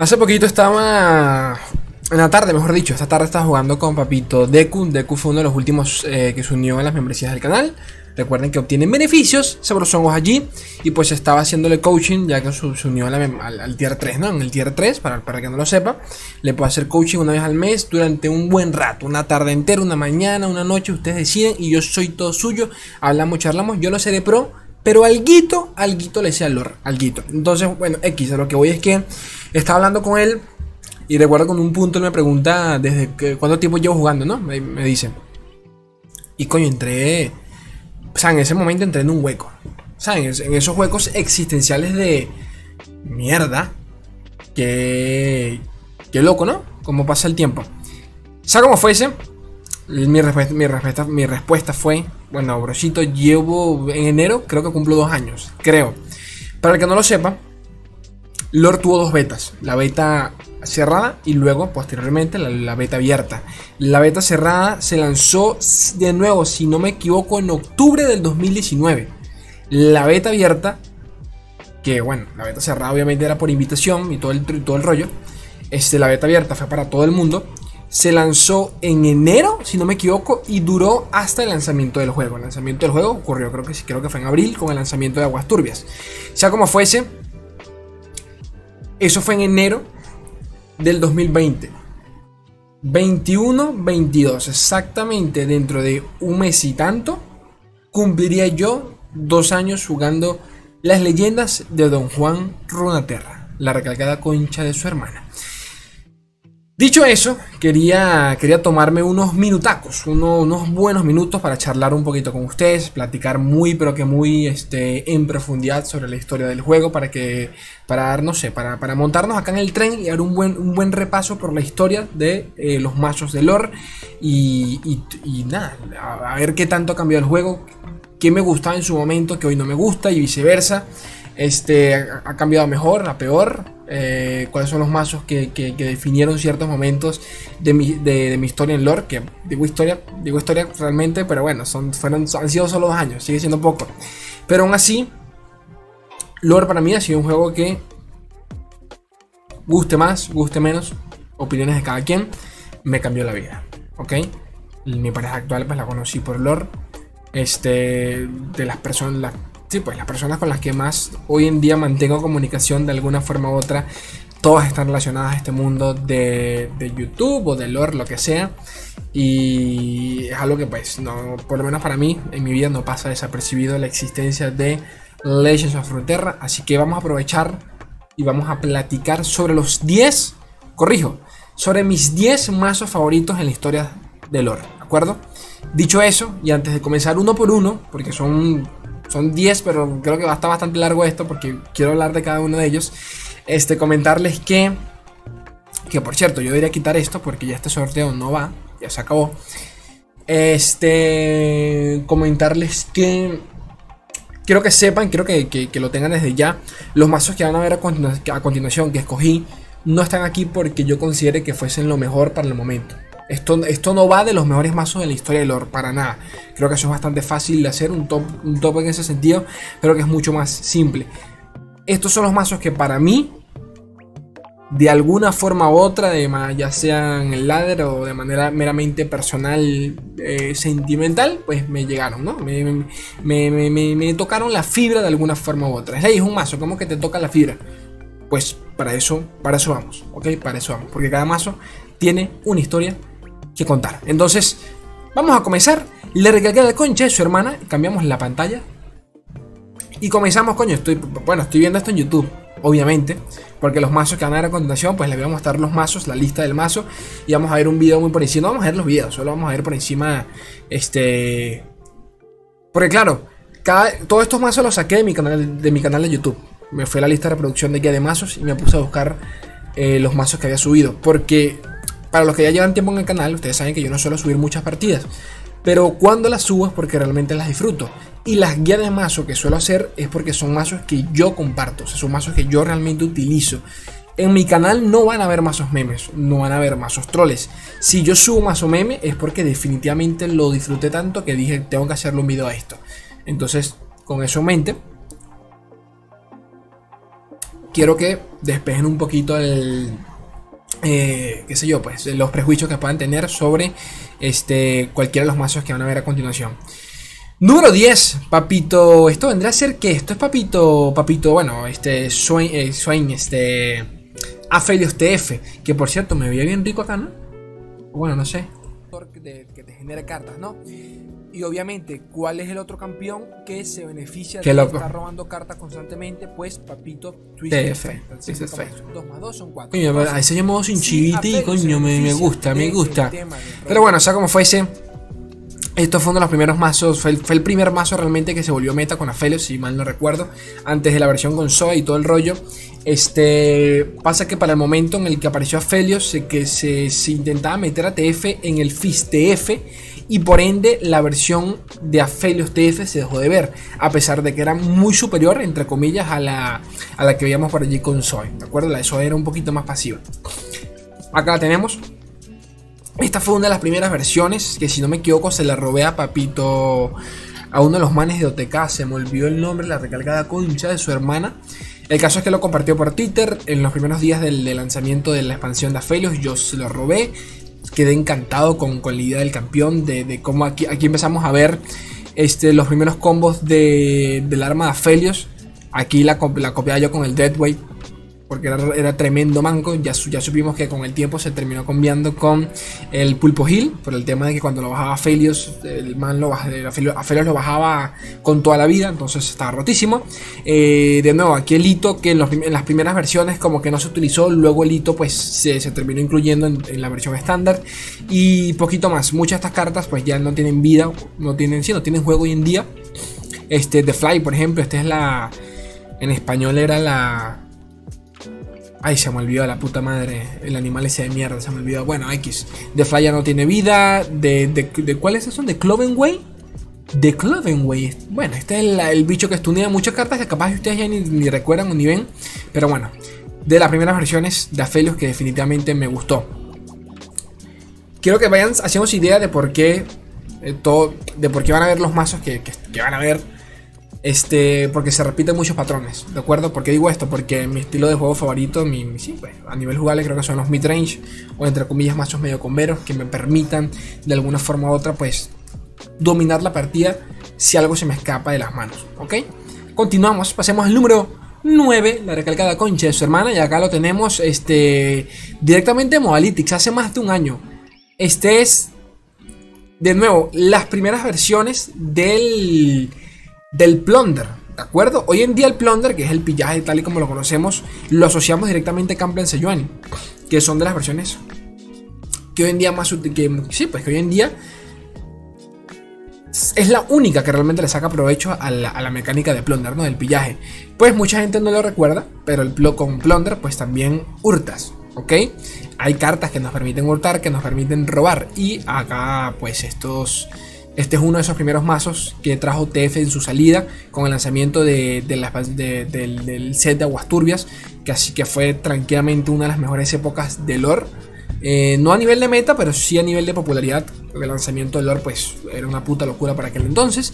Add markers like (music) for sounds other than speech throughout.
Hace poquito estaba. En la tarde, mejor dicho, esta tarde estaba jugando con Papito Deku. Deku fue uno de los últimos eh, que se unió a las membresías del canal. Recuerden que obtienen beneficios sabrosongos allí. Y pues estaba haciéndole coaching, ya que se unió al, tier 3, ¿no? En el tier 3, para, para que no lo sepa, le puedo hacer coaching una vez al mes durante un buen rato. Una tarde entera, una mañana, una noche, ustedes deciden. Y yo soy todo suyo. Hablamos, charlamos. Yo lo seré pro. Pero alguito, alguito le sea lore, alguito. Entonces, bueno, X, a lo que voy es que estaba hablando con él y recuerdo con un punto él me pregunta desde que, cuánto tiempo llevo jugando, ¿no? Me, dice. Y coño, entré. O sea, en ese momento entré en un hueco. O sea, en, esos huecos existenciales de mierda. Que. Qué loco, ¿no? Cómo pasa el tiempo. Sea como fuese, mi respuesta, mi, respuesta, mi respuesta fue: Bueno, brochito, llevo en enero, creo que cumplo dos años. Creo. Para el que no lo sepa, Lore tuvo dos betas, la beta cerrada y luego posteriormente la, beta abierta. La beta cerrada se lanzó de nuevo, si no me equivoco, en octubre del 2019. La beta abierta, que bueno, la beta cerrada obviamente era por invitación y todo el, todo el rollo. Este, la beta abierta fue para todo el mundo. Se lanzó en enero, si no me equivoco, y duró hasta el lanzamiento del juego. El lanzamiento del juego ocurrió, creo que sí, creo que fue en abril, con el lanzamiento de Aguas Turbias. Sea como fuese, eso fue en enero del 2020. 21, 22, exactamente dentro de un mes y tanto, cumpliría yo dos años jugando las leyendas de Don Juan Runaterra, la recalcada concha de su hermana. Dicho eso, quería, quería tomarme unos minutacos, unos buenos minutos para charlar un poquito con ustedes, platicar muy, pero que muy este, en profundidad sobre la historia del juego, para que, para, no sé, para, para montarnos acá en el tren y dar un buen, un buen repaso por la historia de eh, los machos de lore y, y, nada, a, ver qué tanto ha cambiado el juego, qué me gustaba en su momento, que hoy no me gusta y viceversa. Este, ha cambiado a mejor, a peor. Eh, cuáles son los mazos que, definieron ciertos momentos de mi, historia en lore. Que digo historia, digo historia realmente, pero bueno, son, fueron, han sido solo dos años, sigue siendo poco. Pero aún así, lore para mí ha sido un juego que guste más, guste menos, opiniones de cada quien, me cambió la vida. ¿Ok? Mi pareja actual pues la conocí por lore. Este, de las personas, sí, pues las personas con las que más hoy en día mantengo comunicación de alguna forma u otra, todas están relacionadas a este mundo de, YouTube o de lore, lo que sea. Y es algo que pues, no, por lo menos para mí, en mi vida no pasa desapercibido la existencia de Legends of Runeterra. Así que vamos a aprovechar y vamos a platicar sobre los 10, corrijo, sobre mis 10 mazos favoritos en la historia de lore, ¿de acuerdo? Dicho eso, y antes de comenzar uno por uno, porque son son 10, pero creo que va a estar bastante largo esto porque quiero hablar de cada uno de ellos. Este, comentarles que, que por cierto, yo debería quitar esto porque ya este sorteo no va, ya se acabó. Este, comentarles que quiero que sepan, quiero que, que, lo tengan desde ya. Los mazos que van a ver a, a continuación que escogí no están aquí porque yo considere que fuesen lo mejor para el momento. Esto, esto no va de los mejores mazos de la historia de lore, para nada. Creo que eso es bastante fácil de hacer, un top, un top en ese sentido. Creo que es mucho más simple. Estos son los mazos que para mí, de alguna forma u otra, de, ya sea en el ladder o de manera meramente personal, eh, sentimental, pues me llegaron, ¿no? Me, me, tocaron la fibra de alguna forma u otra. Es un mazo, ¿cómo que te toca la fibra? Pues para eso, para eso vamos, ¿ok? Para eso vamos, porque cada mazo tiene una historia contar. Entonces, vamos a comenzar. Le recargué la concha de su hermana, cambiamos la pantalla. Y comenzamos, coño, estoy, bueno, estoy viendo esto en YouTube, obviamente, porque los mazos que van a ver a continuación, pues les voy a mostrar los mazos, la lista del mazo, y vamos a ver un video muy por encima, no vamos a ver los videos, solo vamos a ver por encima, este... Porque claro, cada, todos estos mazos los saqué de mi canal de, mi canal de YouTube. Me fue a la lista de reproducción de guía de mazos y me puse a buscar eh, los mazos que había subido, porque para los que ya llevan tiempo en el canal, ustedes saben que yo no suelo subir muchas partidas. Pero cuando las subo es porque realmente las disfruto. Y las guías de mazo que suelo hacer es porque son mazos que yo comparto. O sea, son mazos que yo realmente utilizo. En mi canal no van a haber mazos memes, no van a haber mazos troles. Si yo subo mazo meme es porque definitivamente lo disfruté tanto que dije tengo que hacerle un video a esto. Entonces, con eso en mente, quiero que despejen un poquito el, eh, qué sé yo, pues los prejuicios que puedan tener sobre este, cualquiera de los mazos que van a ver a continuación. Número 10, papito. Esto vendría a ser que esto es papito, papito, bueno, este Swain, eh, este Aphelios TF, que por cierto me veía bien rico acá, ¿no? Bueno, no sé. Que te genera cartas, ¿no? Y obviamente, ¿cuál es el otro campeón que se beneficia de estar robando cartas constantemente? Pues Papito Twist TF. 2 más 2 son 4. Coño, ese llamado sin chiviti, coño, me, me gusta, me gusta. Pero bueno, o sea como fuese. Esto fue uno de los primeros mazos, fue el, primer mazo realmente que se volvió meta con Aphelios, si mal no recuerdo, antes de la versión con Zoe y todo el rollo. Este pasa que para el momento en el que apareció Aphelios, se, que se, se intentaba meter a TF en el FIS TF y por ende la versión de Aphelios TF se dejó de ver, a pesar de que era muy superior, entre comillas, a la, a la que veíamos por allí con Zoe. ¿De acuerdo? La de Zoe era un poquito más pasiva. Acá la tenemos. Esta fue una de las primeras versiones que si no me equivoco se la robé a Papito, a uno de los manes de OTK, se me olvidó el nombre, la recalcada concha de su hermana. El caso es que lo compartió por Twitter en los primeros días del, lanzamiento de la expansión de Aphelios, yo se lo robé, quedé encantado con, la idea del campeón, de, cómo aquí, aquí empezamos a ver este, los primeros combos de, del arma de Aphelios. Aquí la, la copiaba yo con el Deadweight porque era, tremendo manco. Ya, ya supimos que con el tiempo se terminó cambiando con el Pulpo Hill, por el tema de que cuando lo bajaba Felios, el man lo bajaba, Felios lo bajaba con toda la vida, entonces estaba rotísimo. Eh, de nuevo, aquí el hito que en, las primeras versiones como que no se utilizó, luego el hito pues se, terminó incluyendo en, la versión estándar y poquito más. Muchas de estas cartas pues ya no tienen vida, no tienen, sí, tienen juego hoy en día. Este, The Fly, por ejemplo, esta es la... En español era la Ay, se me olvidó la puta madre. El animal ese de mierda, se me olvidó. Bueno, X. De Flyer no tiene vida. ¿De, de, cuáles son? ¿De Clovenway? De Clovenway. Bueno, este es el, bicho que estudia muchas cartas que capaz ustedes ya ni, recuerdan o ni ven. Pero bueno, de las primeras versiones de Aphelios que definitivamente me gustó. Quiero que vayan haciendo idea de por qué. Eh, todo, de por qué van a ver los mazos que, que van a ver este, porque se repiten muchos patrones, ¿de acuerdo? ¿Por qué digo esto? Porque mi estilo de juego favorito, mi, pues, a nivel jugable creo que son los mid-range o entre comillas machos medio comberos que me permitan de alguna forma u otra pues dominar la partida si algo se me escapa de las manos, ¿ok? Continuamos, pasemos al número 9, la recalcada concha de su hermana y acá lo tenemos este, directamente en Modalytics hace más de un año. Este es, de nuevo, las primeras versiones del del plunder. ¿De acuerdo? Hoy en día el plunder, que es el pillaje tal y como lo conocemos, lo asociamos directamente a Campbell Sejuani, que son de las versiones que hoy en día más sí, pues que hoy en día es la única que realmente le saca provecho a la, mecánica de plunder, ¿no? Del pillaje. Pues mucha gente no lo recuerda, pero el con plunder pues también hurtas, ¿ok? Hay cartas que nos permiten hurtar, que nos permiten robar y acá pues estos este es uno de esos primeros mazos que trajo TF en su salida con el lanzamiento de, del, set de Aguas Turbias, que así que fue tranquilamente una de las mejores épocas de lore. Eh, no a nivel de meta, pero sí a nivel de popularidad. El lanzamiento de lore pues era una puta locura para aquel entonces.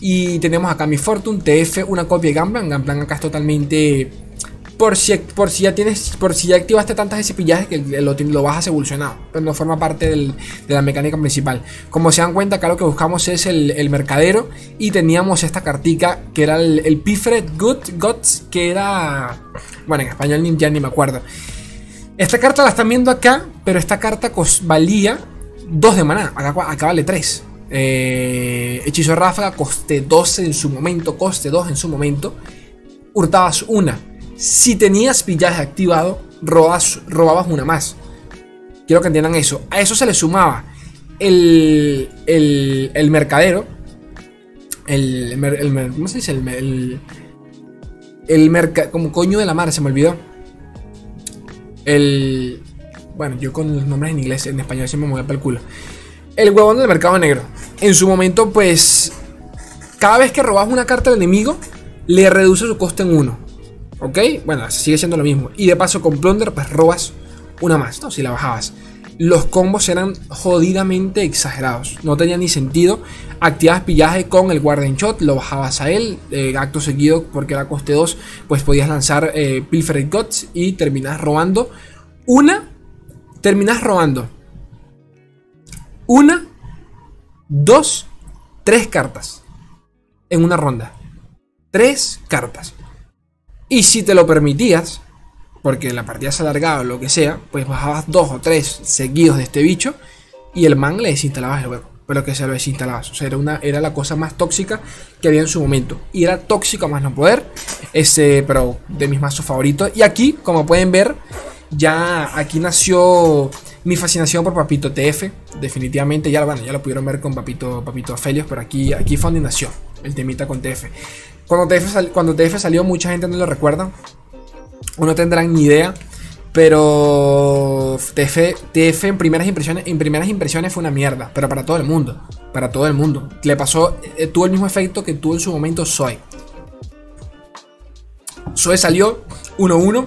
Y tenemos acá mi Fortune, TF, una copia de Gamblan. Gamblan acá es totalmente por si, por si ya tienes, por si ya activaste tantas pillaje que lo, lo bajas evolucionado, pero no forma parte de la mecánica principal. Como se dan cuenta, acá lo que buscamos es el, mercadero y teníamos esta cartica que era el, el Pifred Good Gods, que era, bueno, en español ya ni me acuerdo. Esta carta la están viendo acá, pero esta carta valía 2 de maná, acá, vale 3. Eh, hechizo ráfaga, coste 12 en su momento, coste 2 en su momento. Hurtabas una si tenías pillaje activado, robabas, una más. Quiero que entiendan eso. A eso se le sumaba el, el, el mercadero. El, el, ¿Cómo se dice? El, el. Como coño de la mar, se me olvidó. El. Bueno, yo con los nombres en inglés, en español siempre me voy para el culo. El huevón del mercado negro. En su momento, pues. Cada vez que robas una carta al enemigo, le reduce su coste en uno. ¿Ok? Bueno, sigue siendo lo mismo. Y de paso con Plunder, pues robas una más, ¿no? Si la bajabas. los combos eran jodidamente exagerados. No tenía ni sentido. Activabas pillaje con el Guardian Shot, lo bajabas a él, eh, acto seguido, porque era coste 2, pues podías lanzar eh, Pilfered Guts y terminas robando. Una, terminas robando. Una, dos, tres cartas en una ronda. Tres cartas. Y si te lo permitías, porque la partida se alargaba o lo que sea, pues bajabas dos o tres seguidos de este bicho y el man le desinstalabas el juego. Pero que se lo desinstalabas. O sea, era, una, era la cosa más tóxica que había en su momento. Y era tóxico más no poder. Este, pero de mis mazos favoritos. Y aquí, como pueden ver, ya aquí nació mi fascinación por Papito TF. Definitivamente, ya, bueno, ya lo pudieron ver con Papito, Papito Felios, pero aquí, aquí fue donde nació el temita con TF. Cuando TF, cuando TF salió, mucha gente no lo recuerda o no tendrán ni idea. Pero TF, en primeras impresiones, en primeras impresiones fue una mierda, pero para todo el mundo, para todo el mundo. Le pasó, eh, tuvo el mismo efecto que tuvo en su momento Zoe. Zoe salió 1-1,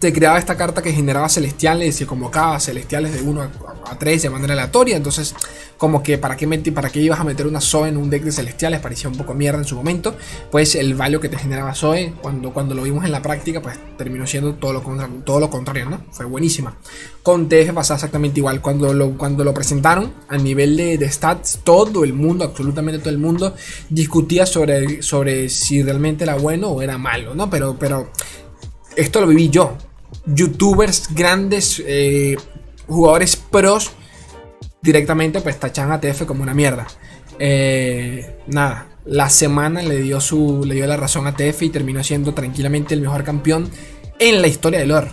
te creaba esta carta que generaba celestiales y convocaba celestiales de 1 a, 3 de manera aleatoria. Entonces, como que para qué, para qué ibas a meter una Zoe en un deck de celestiales, parecía un poco mierda en su momento. Pues el value que te generaba Zoe, cuando, cuando lo vimos en la práctica, pues terminó siendo todo lo, todo lo contrario, ¿no? Fue buenísima. Con TF pasaba exactamente igual. Cuando lo, cuando lo presentaron a nivel de, stats, todo el mundo, absolutamente todo el mundo, discutía sobre, sobre si realmente era bueno o era malo, ¿no? Pero, pero esto lo viví yo youtubers grandes, eh, jugadores pros, directamente pues tachan a TF como una mierda. Eh, nada, la semana le dio, su, le dio la razón a TF y terminó siendo tranquilamente el mejor campeón en la historia del lore.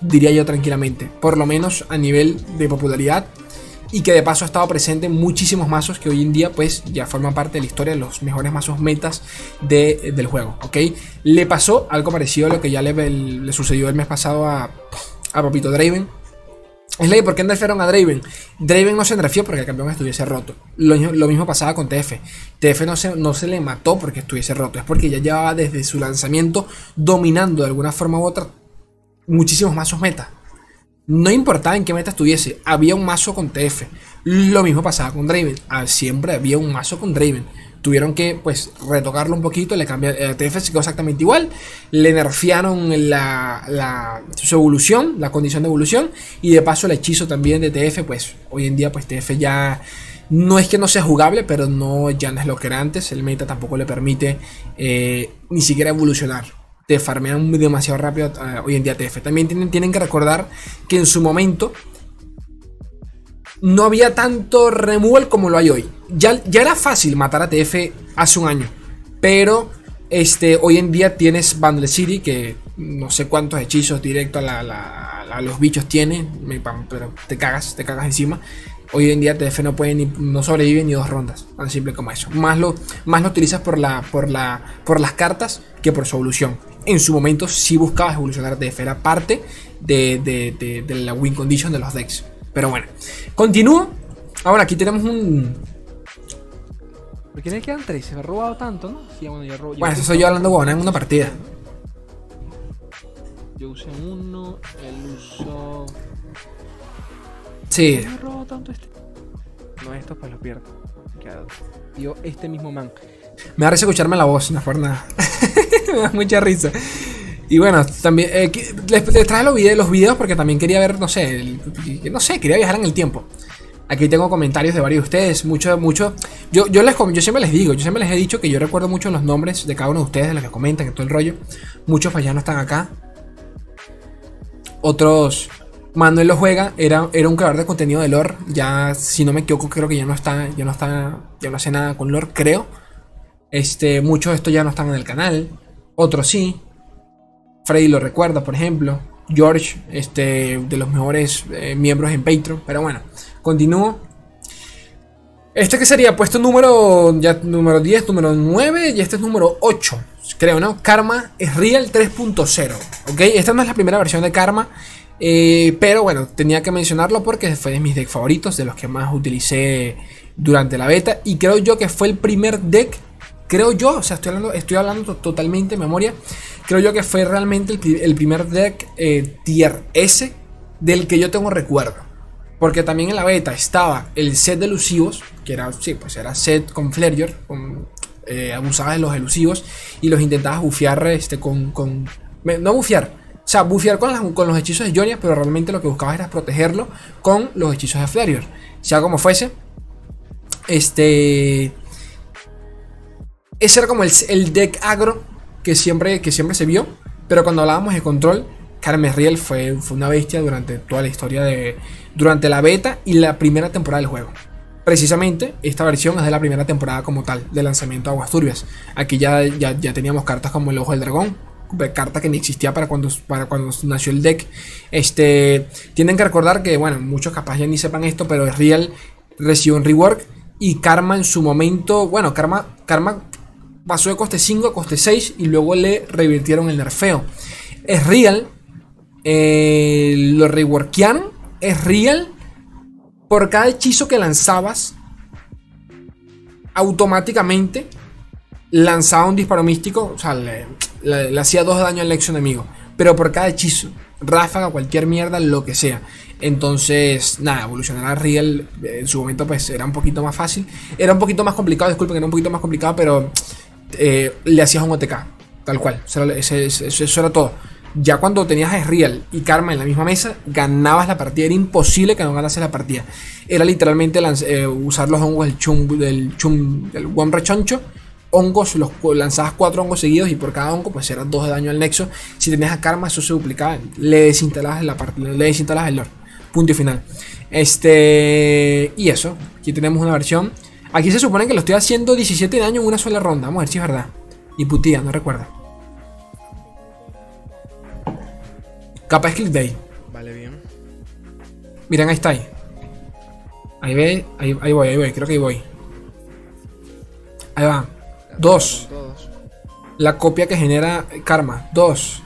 Diría yo tranquilamente, por lo menos a nivel de popularidad y que de paso ha estado presente en muchísimos mazos que hoy en día pues ya forman parte de la historia de los mejores mazos metas del juego, ¿ok? Le pasó algo parecido a lo que ya le, sucedió el mes pasado a, a Papito Draven. Es ley, ¿por qué nerfearon a Draven? Draven no se nerfeó porque el campeón estuviese roto. Lo, mismo pasaba con TF. TF no se, no se le mató porque estuviese roto. Es porque ya llevaba desde su lanzamiento dominando de alguna forma u otra muchísimos mazos meta. No importaba en qué meta estuviese, había un mazo con TF. Lo mismo pasaba con Draven. Ah, siempre había un mazo con Draven. Tuvieron que pues retocarlo un poquito, le cambiaron. El TF se quedó exactamente igual. Le nerfearon la, su evolución, la condición de evolución. Y de paso el hechizo también de TF, pues hoy en día pues TF ya no es que no sea jugable, pero no ya no es lo que era antes. El meta tampoco le permite eh, ni siquiera evolucionar te farmean demasiado rápido eh, hoy en día TF. También tienen, tienen que recordar que en su momento no había tanto removal como lo hay hoy. Ya, ya era fácil matar a TF hace un año, pero este, hoy en día tienes Bundle City que no sé cuántos hechizos directo a, los bichos tiene, pero te cagas, te cagas encima. Hoy en día TF no puede ni, no sobrevive ni dos rondas, tan simple como eso. Más lo, más lo utilizas por, la, por, la, por las cartas que por su evolución en su momento sí buscabas evolucionar de era parte de, la win condition de los decks. Pero bueno, continúo. Ahora aquí tenemos un. ¿Por qué le quedan tres? Se me ha robado tanto, ¿no? Sí, bueno, yo robo, bueno eso soy yo hablando huevona en una partida. Yo usé uno, él usó. Sí. me ha robado tanto este? No, esto pues lo pierdo. Yo, este mismo man. Me da risa escucharme la voz, no es por nada. (laughs) me da mucha risa. Y bueno, también eh, les, traje los videos, los videos porque también quería ver, no sé, no sé, quería viajar en el tiempo. Aquí tengo comentarios de varios de ustedes, mucho, mucho. Yo, yo, les, yo siempre les digo, yo siempre les he dicho que yo recuerdo mucho los nombres de cada uno de ustedes, de los que comentan, y todo el rollo. Muchos pues ya no están acá. Otros, Manuel lo juega, era, era un creador de contenido de lore. Ya, si no me equivoco, creo que ya no está, ya no está, ya no hace nada con lore, creo. Este, muchos de estos ya no están en el canal, otros sí. Freddy lo recuerda, por ejemplo. George, este, de los mejores eh, miembros en Patreon. Pero bueno, continúo. Este que sería puesto número, ya, número 10, número 9 y este es número 8, creo, ¿no? Karma es Real 3.0, ¿ok? Esta no es la primera versión de Karma, eh, pero bueno, tenía que mencionarlo porque fue de mis decks favoritos, de los que más utilicé durante la beta y creo yo que fue el primer deck creo yo, o sea, estoy hablando, estoy hablando totalmente de memoria, creo yo que fue realmente el, primer deck eh, tier S del que yo tengo recuerdo. Porque también en la beta estaba el set de elusivos, que era, sí, pues era set con Flareor, con, eh, abusabas de los elusivos y los intentabas bufear este, con, con. No bufear, o sea, bufear con, con los hechizos de Jonia, pero realmente lo que buscabas era protegerlo con los hechizos de Flareor. Sea como fuese, este. Ese era como el, deck agro que siempre, que siempre se vio. Pero cuando hablábamos de control, Carmesriel fue, fue una bestia durante toda la historia de. Durante la beta y la primera temporada del juego. Precisamente, esta versión es de la primera temporada como tal, de lanzamiento de Aguas Turbias. Aquí ya, ya, ya teníamos cartas como el Ojo del Dragón, carta que ni existía para cuando, para cuando nació el deck. Este, tienen que recordar que, bueno, muchos capaz ya ni sepan esto, pero Real recibió un rework y Karma en su momento, bueno, Karma, Karma pasó de coste 5 a coste 6 y luego le revirtieron el nerfeo. Es real, eh, lo reworkearon, es real. Por cada hechizo que lanzabas, automáticamente lanzaba un disparo místico, o sea, le, hacía dos daño al ex enemigo. Pero por cada hechizo, ráfaga, cualquier mierda, lo que sea. Entonces, nada, evolucionar a Real en su momento pues era un poquito más fácil. Era un poquito más complicado, disculpen era un poquito más complicado, pero eh, le hacías un OTK, tal cual. Eso era, todo. Ya cuando tenías a Real y Karma en la misma mesa, ganabas la partida. Era imposible que no ganases la partida. Era literalmente eh, usar los hongos del chum, del chum, del one rechoncho hongos, los lanzabas cuatro hongos seguidos y por cada hongo pues eran dos de daño al nexo. Si tenías a karma, eso se duplicaba. Le desinstalabas la partida, le desinstalabas el lore. Punto y final. Este. Y eso. Aquí tenemos una versión. Aquí se supone que lo estoy haciendo 17 daño en una sola ronda. Vamos a ver si es verdad. Y putía, no recuerda. Capa click day. Vale, bien. Miren, ahí está ahí. Ahí ve, ahí, ahí voy, ahí voy, creo que ahí voy. Ahí va. Dos. La copia que genera karma. Dos.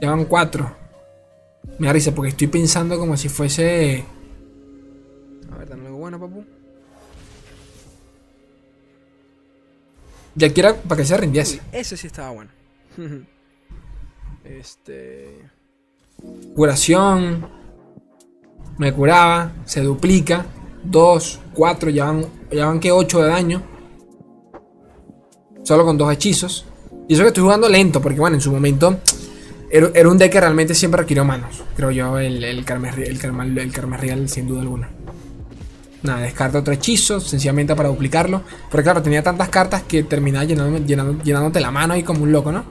Llevan cuatro. Me da porque estoy pensando como si fuese. A ver, dame algo bueno, papu. Ya quiera para que se rindiese. ese sí estaba bueno. (laughs) este. Curación. Me curaba. Se duplica. Dos, cuatro, ya van, ya van que 8 de daño. Solo con dos hechizos. Y eso que estoy jugando lento, porque bueno, en su momento era, un deck que realmente siempre requirió manos. Creo yo, el, el, el, el Real, sin duda alguna. Nada, descarta otro hechizo, sencillamente para duplicarlo. Porque claro, tenía tantas cartas que terminaba llenándote la mano ahí como un loco, ¿no?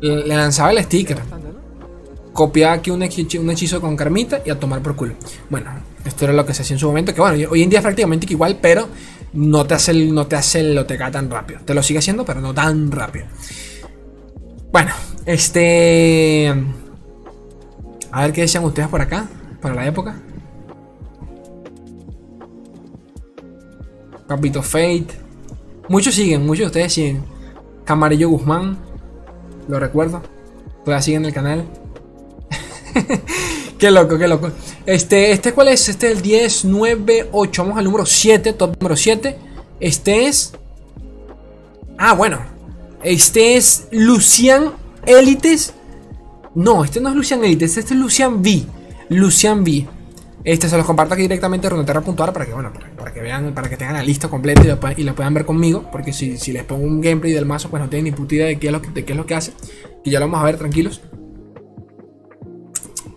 Le, lanzaba el sticker. Copiaba aquí un hechizo, un hechizo con carmita y a tomar por culo. Bueno, esto era lo que se hacía en su momento. Que bueno, hoy en día es prácticamente igual, pero no te hace el, no te hace el OTK tan rápido. Te lo sigue haciendo, pero no tan rápido. Bueno, este. A ver qué decían ustedes por acá, para la época. Capito Fate. Muchos siguen, muchos de ustedes siguen. Camarillo Guzmán. Lo recuerdo. Todavía siguen el canal. (laughs) qué loco, qué loco. Este, este cuál es? Este es el 10, 9, 8. Vamos al número 7, top número 7. Este es... Ah, bueno. Este es Lucian Elites. No, este no es Lucian Elites, este es Lucian V. Lucian V. Este se los comparto aquí directamente en Runeterra.ar para que, bueno, para, que vean, para que tengan la lista completa y la, puedan ver conmigo. Porque si, les pongo un gameplay del mazo, pues no tienen ni puta idea de qué es lo que, de qué es lo que hace. Y ya lo vamos a ver tranquilos.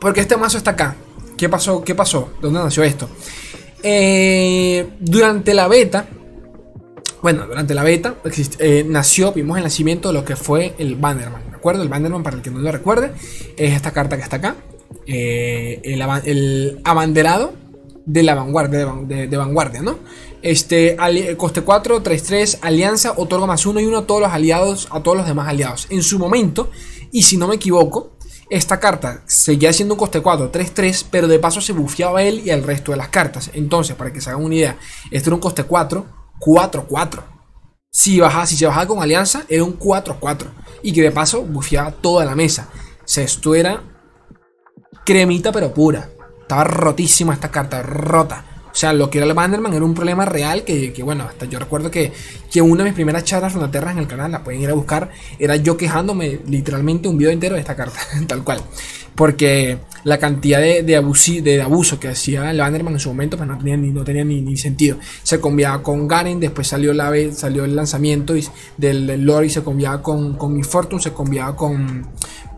Porque este mazo está acá. ¿Qué pasó? ¿Qué pasó? ¿Dónde nació esto? Eh, durante la beta, bueno, durante la beta eh, nació, vimos el nacimiento de lo que fue el Bannerman, ¿de acuerdo? El Bannerman, para el que no lo recuerde, es esta carta que está acá. Eh, el, abanderado de la vanguardia, de, vanguardia, ¿no? Este, coste 4, 3, 3, alianza, otorga más 1 y 1 a todos los aliados, a todos los demás aliados. En su momento, y si no me equivoco, esta carta seguía siendo un coste 4, 3-3, pero de paso se bufeaba él y el resto de las cartas. Entonces, para que se hagan una idea, esto era un coste 4, 4-4. Si, si se bajaba con alianza, era un 4-4. Y que de paso bufeaba toda la mesa. O sea, esto era cremita pero pura. Estaba rotísima esta carta, rota. O sea, lo que era el Bannerman era un problema real que, bueno, hasta yo recuerdo que, que una de mis primeras charlas runaterras en el canal, la pueden ir a buscar, era yo quejándome literalmente un video entero de esta carta, (laughs) tal cual. Porque la cantidad de, de, de abuso que hacía el Bannerman en su momento pues no tenía ni, no tenía ni, sentido. Se combinaba con Garen, después salió, la, salió el lanzamiento del, del lore y se combinaba con, con mi Fortune, se combinaba con,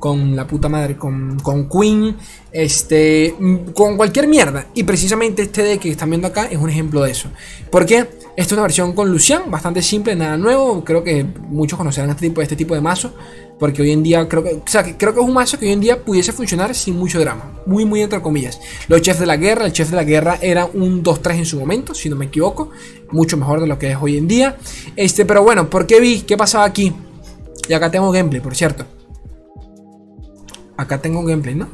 con la puta madre, con, con Queen, este, con cualquier mierda. Y precisamente este de que están viendo acá es un ejemplo de eso. ¿Por qué? Esta es una versión con Lucian, bastante simple, nada nuevo. Creo que muchos conocerán este tipo, este tipo de mazo. Porque hoy en día creo que, o sea, creo que es un mazo que hoy en día pudiese funcionar sin mucho drama. Muy, muy entre comillas. Los chefs de la guerra, el chef de la guerra era un 2-3 en su momento, si no me equivoco. Mucho mejor de lo que es hoy en día. Este, pero bueno, ¿por qué vi? ¿Qué pasaba aquí? Y acá tengo gameplay, por cierto. Acá tengo un gameplay, ¿no?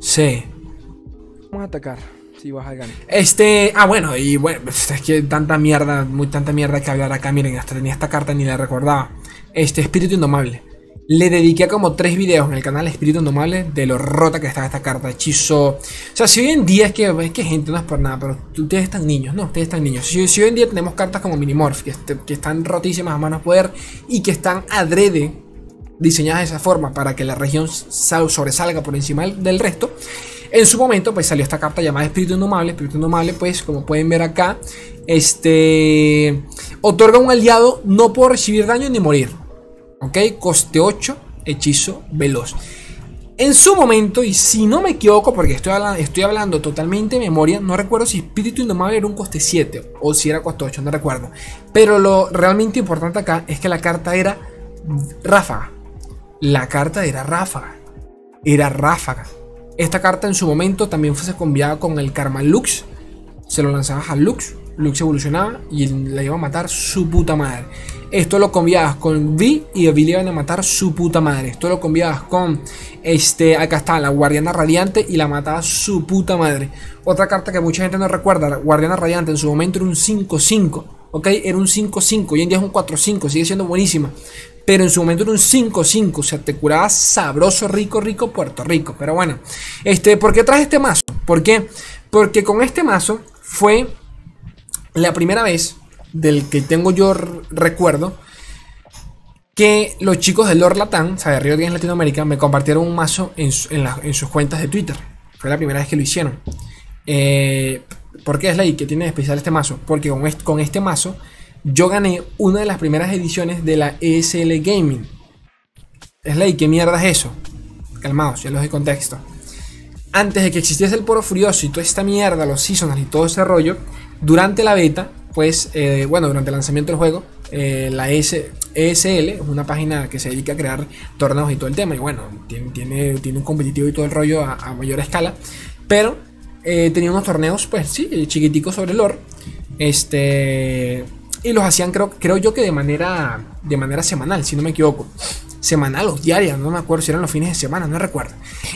Sí. Vamos a atacar. Si vas a ganar. Este. Ah, bueno, y bueno, (laughs) es que tanta mierda, muy tanta mierda que hablar acá. Miren, hasta tenía esta carta ni la recordaba. Este, Espíritu Indomable. Le dediqué como tres videos en el canal Espíritu Indomable de lo rota que está esta carta, hechizo. O sea, si hoy en día es que, es que gente no es por nada, pero ustedes están niños, no, ustedes están niños. Si, hoy en día tenemos cartas como Minimorph, que, este, están rotísimas a mano poder y que están adrede diseñadas de esa forma para que la región sobresalga por encima del resto. En su momento, pues salió esta carta llamada Espíritu Indomable. Espíritu Indomable, pues, como pueden ver acá, este otorga un aliado no puedo recibir daño ni morir. ¿Ok? Coste 8, hechizo veloz. En su momento, y si no me equivoco, porque estoy hablando, estoy hablando totalmente de memoria, no recuerdo si Espíritu Indomable era un coste 7 o si era coste 8, no recuerdo. Pero lo realmente importante acá es que la carta era ráfaga. La carta era ráfaga. Era ráfaga. Esta carta en su momento también fue combinada con el Karma Lux. Se lo lanzabas a Lux. Lux evolucionaba y la iba a matar su puta madre. Esto lo combinabas con Vi y Vi le iban a matar su puta madre. Esto lo combinabas con este. Acá está, la Guardiana Radiante y la mataba su puta madre. Otra carta que mucha gente no recuerda, la Guardiana Radiante en su momento era un 5-5. ¿Ok? Era un 5-5. Hoy en día es un 4-5. Sigue siendo buenísima. Pero en su momento era un 5-5. O sea, te curaba sabroso, rico, rico Puerto Rico. Pero bueno. Este, ¿Por qué traje este mazo? ¿Por qué? Porque con este mazo fue la primera vez del que tengo yo recuerdo que los chicos de Lord Latam, o sea, de Rio Games Latinoamérica, me compartieron un mazo en, sus cuentas de Twitter. Fue la primera vez que lo hicieron. Eh, ¿Por qué es la I que tiene especial este mazo? Porque con este, mazo yo gané una de las primeras ediciones de la ESL Gaming. Es la ¿qué mierda es eso? Calmaos, ya los de contexto. Antes de que existiese el Poro Furioso y toda esta mierda, los seasonals y todo ese rollo, durante la beta, pues, eh, bueno, durante el lanzamiento del juego, eh, la ESL es una página que se dedica a crear torneos y todo el tema. Y bueno, tiene, tiene, un competitivo y todo el rollo a, mayor escala. Pero eh, tenía unos torneos, pues sí, chiquiticos sobre el lore. Este. Y los hacían, creo, creo yo que de manera, de manera semanal, si no me equivoco. Semanal o diaria, no me acuerdo si eran los fines de semana, no recuerdo.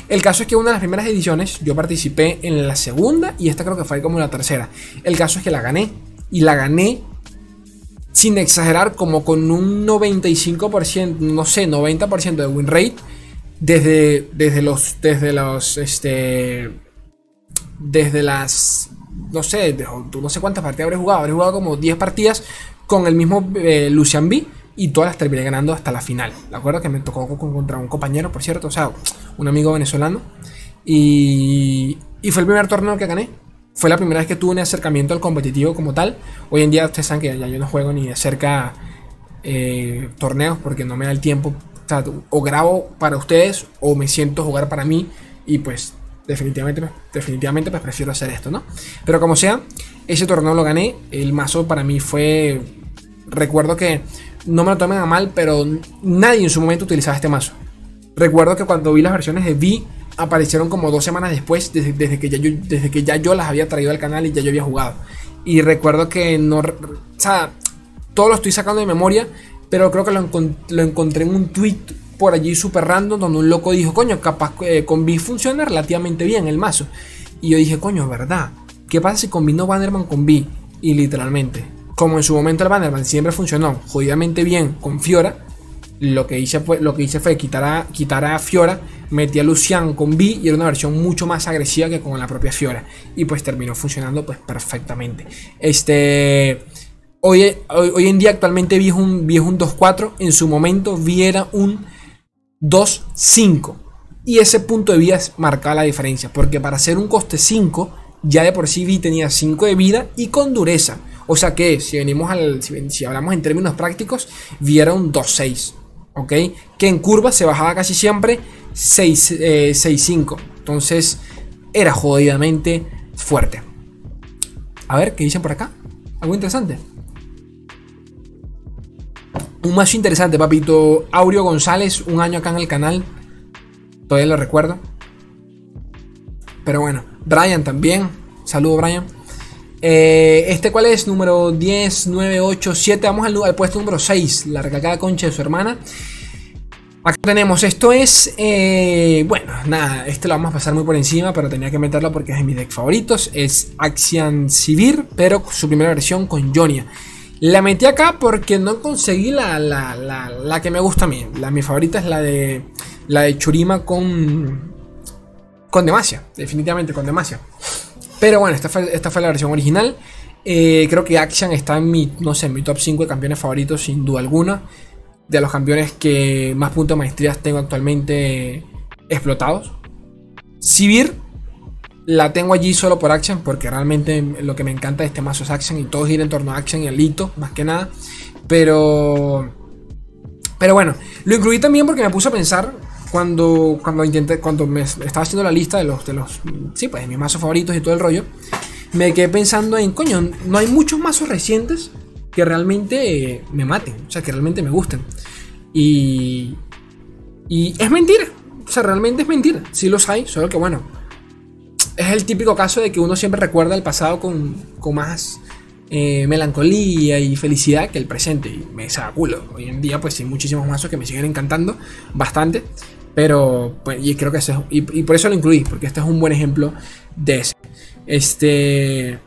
El caso es que una de las primeras ediciones yo participé en la segunda y esta creo que fue como la tercera. El caso es que la gané y la gané sin exagerar como con un 95%, no sé, 90% de win rate desde, desde los desde los este desde las no sé, no sé cuántas partidas habré jugado, habré jugado como 10 partidas con el mismo eh, Lucian B y todas las terminé ganando hasta la final. ¿De acuerdo? Que me tocó contra un compañero, por cierto, o sea, un amigo venezolano. Y, y fue el primer torneo que gané fue la primera vez que tuve un acercamiento al competitivo como tal. Hoy en día ustedes saben que ya yo no juego ni de cerca eh, torneos porque no me da el tiempo. O, grabo para ustedes o me siento jugar para mí y pues definitivamente, definitivamente pues prefiero hacer esto, ¿no? Pero como sea, ese torneo lo gané. El mazo para mí fue... Recuerdo que no me lo tomen a mal, pero nadie en su momento utilizaba este mazo. Recuerdo que cuando vi las versiones de V aparecieron como dos semanas después, desde, que ya yo, desde que ya yo las había traído al canal y ya yo había jugado. Y recuerdo que no. O sea, todo lo estoy sacando de memoria, pero creo que lo, encontré en un tweet por allí super random donde un loco dijo, coño, capaz eh, con B funciona relativamente bien el mazo. Y yo dije, coño, ¿verdad? ¿Qué pasa si combino Bannerman con B? Y literalmente, como en su momento el Bannerman siempre funcionó jodidamente bien con Fiora, lo que hice fue, lo que hice fue quitar a, Fiora, metí a Lucian con B y era una versión mucho más agresiva que con la propia Fiora. Y pues terminó funcionando pues perfectamente. Este. Hoy, hoy, en día actualmente Vi un, un 2-4. En su momento Vi era un 2-5. Y ese punto de vida marcaba la diferencia. Porque para hacer un coste 5, ya de por sí Vi tenía 5 de vida y con dureza. O sea que si venimos al. Si, hablamos en términos prácticos, Vi era un 2-6. ¿Ok? Que en curva se bajaba casi siempre 6-5. Eh, Entonces era jodidamente fuerte. A ver, ¿qué dicen por acá? ¿Algo interesante? Un macho interesante, papito. Aureo González, un año acá en el canal. Todavía lo recuerdo. Pero bueno, Brian también. Saludo, Brian. Eh, este, ¿cuál es? Número 10, 9, 8, 7. Vamos al, puesto número 6. La recalcada concha de su hermana. Acá tenemos, esto es, eh, bueno, nada, este lo vamos a pasar muy por encima, pero tenía que meterlo porque es de mis decks favoritos. Es Axian Sivir, pero su primera versión con Jonia. La metí acá porque no conseguí la, la, que me gusta a mí. La, mi favorita es la de la de Churima con con Demacia, definitivamente con Demacia. Pero bueno, esta fue, esta fue la versión original. Eh, creo que Action está en mi, no sé, mi top 5 de campeones favoritos sin duda alguna. De los campeones que más puntos de maestrías tengo actualmente explotados. Sivir la tengo allí solo por Action, porque realmente lo que me encanta de este mazo es Action y todo gira en torno a Action y el hito, más que nada. Pero. Pero bueno, lo incluí también porque me puse a pensar cuando, cuando intenté, cuando me estaba haciendo la lista de los, de los, sí, pues mis mazos favoritos y todo el rollo, me quedé pensando en, coño, no hay muchos mazos recientes que realmente me maten, o sea, que realmente me gusten. Y, y es mentira, o sea, realmente es mentira, sí los hay, solo que bueno, es el típico caso de que uno siempre recuerda el pasado con, más eh, melancolía y felicidad que el presente. Y me saca culo. Hoy en día, pues hay muchísimos mazos que me siguen encantando bastante. Pero, pues, y creo que ese y, por eso lo incluí, porque este es un buen ejemplo de ese. Este.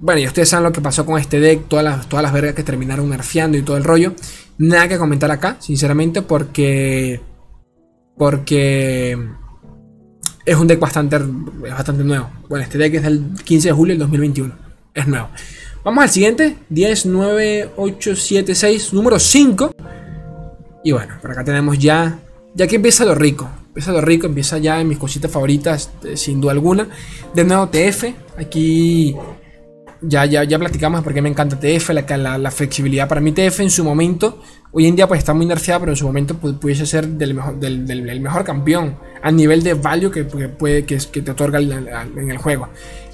Bueno, y ustedes saben lo que pasó con este deck, todas las, todas las vergas que terminaron nerfeando y todo el rollo. Nada que comentar acá, sinceramente, porque. Porque es un deck bastante, bastante nuevo. Bueno, este deck es del 15 de julio del 2021. Es nuevo. Vamos al siguiente. 10, 9, 8, 7, 6. Número 5. Y bueno, por acá tenemos ya... Ya que empieza lo rico. Empieza lo rico. Empieza ya en mis cositas favoritas. Eh, sin duda alguna. De nuevo TF. Aquí ya, ya, ya platicamos porque me encanta TF, la, la, flexibilidad para mi TF en su momento. Hoy en día pues está muy nerfeada, pero en su momento pudiese ser del mejor, del, mejor campeón a nivel de value que, puede, que, que te otorga en el juego.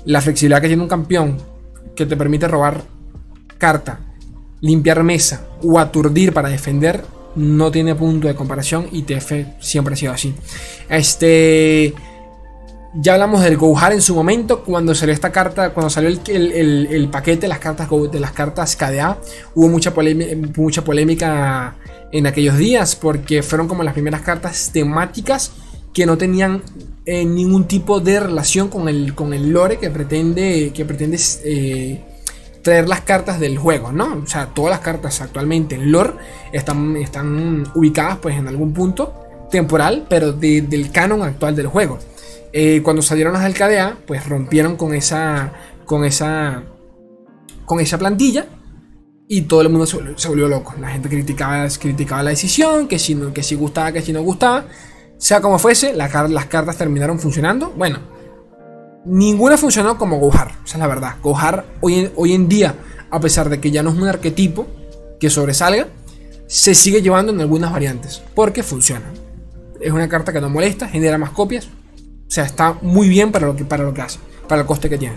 La flexibilidad que tiene un campeón que te permite robar carta, limpiar mesa o aturdir para defender no tiene punto de comparación y TF siempre ha sido así. Este ya hablamos del Gohar en su momento, cuando salió esta carta, cuando salió el, paquete de las cartas de las cartas KDA, hubo mucha, mucha polémica en aquellos días, porque fueron como las primeras cartas temáticas que no tenían eh, ningún tipo de relación con el, con el lore que pretende, que pretende eh, traer las cartas del juego, ¿no? O sea, todas las cartas actualmente en lore están, están ubicadas pues en algún punto temporal, pero del canon actual del juego. Eh, cuando salieron las del pues rompieron con esa, con esa, con esa plantilla y todo el mundo se volvió, loco. La gente criticaba, criticaba la decisión, que si, que si gustaba, que si no gustaba. Sea como fuese, las cartas terminaron funcionando. Bueno, ninguna funcionó como Gohar, esa es la verdad. Gohar hoy, hoy en día, a pesar de que ya no es un arquetipo que sobresalga, se sigue llevando en algunas variantes, porque funciona. Es una carta que no molesta, genera más copias, o sea, está muy bien para lo que, para lo que hace, para el coste que tiene.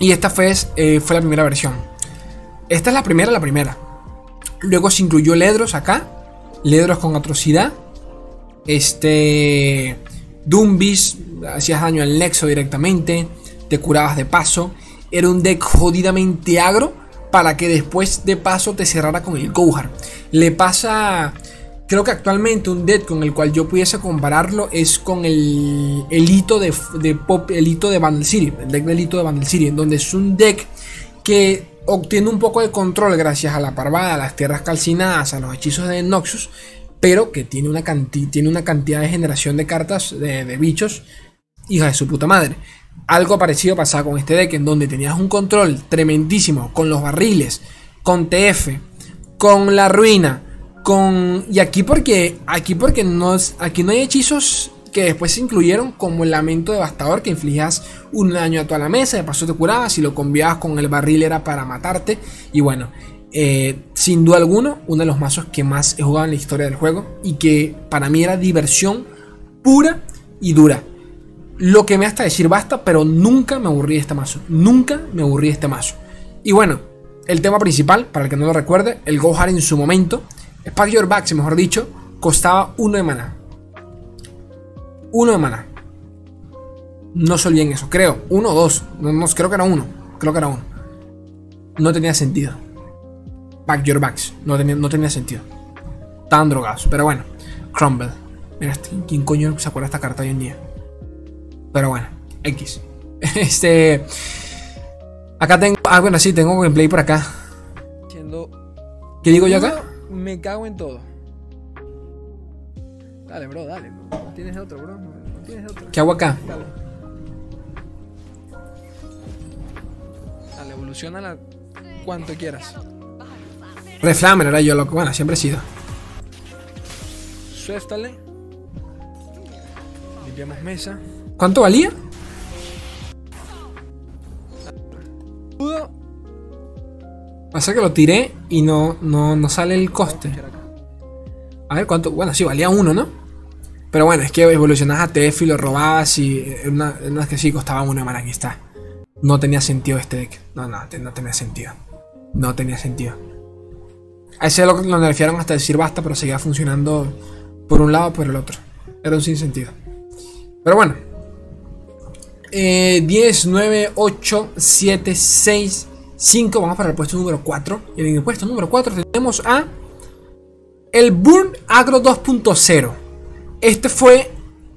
Y esta fue, eh, fue la primera versión. Esta es la primera, la primera. Luego se incluyó Ledros acá. Ledros con atrocidad. Este. Dumbis. Hacías daño al Nexo directamente. Te curabas de paso. Era un deck jodidamente agro. Para que después de paso te cerrara con el Gohar. Le pasa Creo que actualmente un deck con el cual yo pudiese compararlo es con el, el hito de, Pop, el de Vandal City, el deck hito de Vandal City, donde es un deck que obtiene un poco de control gracias a la parvada, a las tierras calcinadas, a los hechizos de Noxus, pero que tiene una, tiene una cantidad de generación de cartas de, bichos, hija de su puta madre. Algo parecido pasaba con este deck, en donde tenías un control tremendísimo con los barriles, con TF, con la ruina, con. Y aquí porque. Aquí porque no, aquí no hay hechizos que después se incluyeron como el lamento devastador que infligías un daño a toda la mesa, de paso te curabas, si lo cambiabas con el barril era para matarte. Y bueno, eh, sin duda alguno, uno de los mazos que más he jugado en la historia del juego y que para mí era diversión pura y dura. Lo que me hasta decir basta, pero nunca me aburrí de este mazo. Nunca me aburrí de este mazo. Y bueno, el tema principal, para el que no lo recuerde, el Gohar en su momento, Pack Your Backs, mejor dicho, costaba uno de mana. Uno de mana. No se olviden eso, creo. Uno o dos. No, creo que era uno. Creo que era uno. No tenía sentido. Back your backs. No tenía, no tenía sentido. Estaban drogados. Pero bueno. Crumble. Mira, este, ¿quién coño se acuerda esta carta hoy en día? Pero bueno. X. (laughs) Este. Acá tengo. Ah, bueno, sí, tengo gameplay por acá. ¿Qué digo yo acá? Me cago en todo. Dale, bro, dale. No tienes otro, bro. No tienes otro. ¿Qué hago acá? Dale. Dale, evoluciona la cuanto quieras. Reflamer era yo, loco. Bueno, siempre he sido. Suéftale. Limpiamos mesa. ¿Cuánto valía? Pasa que lo tiré y no, no, no sale el coste. A ver cuánto. Bueno, sí, valía uno, ¿no? Pero bueno, es que evolucionas a TF y lo robabas y una, una que sí costaba una mana, aquí está. No tenía sentido este deck. No, no, no tenía sentido. No tenía sentido. A ese lo, lo nerfearon hasta decir basta, pero seguía funcionando por un lado o por el otro. Era un sinsentido. Pero bueno. Eh, 10, 9, 8, 7, 6, 5. Vamos para el puesto número 4. Y en el puesto número 4 tenemos a. El Burn Agro 2.0. Este fue.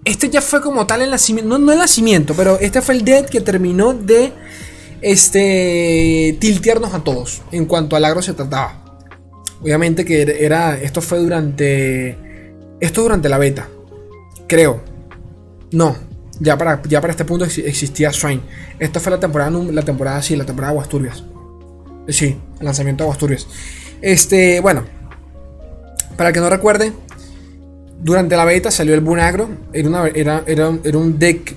Este ya fue como tal el nacimiento. No, no el nacimiento, pero este fue el dead que terminó de. Este. Tiltearnos a todos. En cuanto al agro se trataba. Obviamente que era. Esto fue durante. Esto durante la beta. Creo. No. Ya para, ya para este punto existía Swain. Esto fue la temporada. La temporada, sí, la temporada de Aguasturbias. Sí, el lanzamiento de Aguasturbias. Este. Bueno. Para que no recuerde, durante la beta salió el Bunagro. Era, una, era, era, era un deck,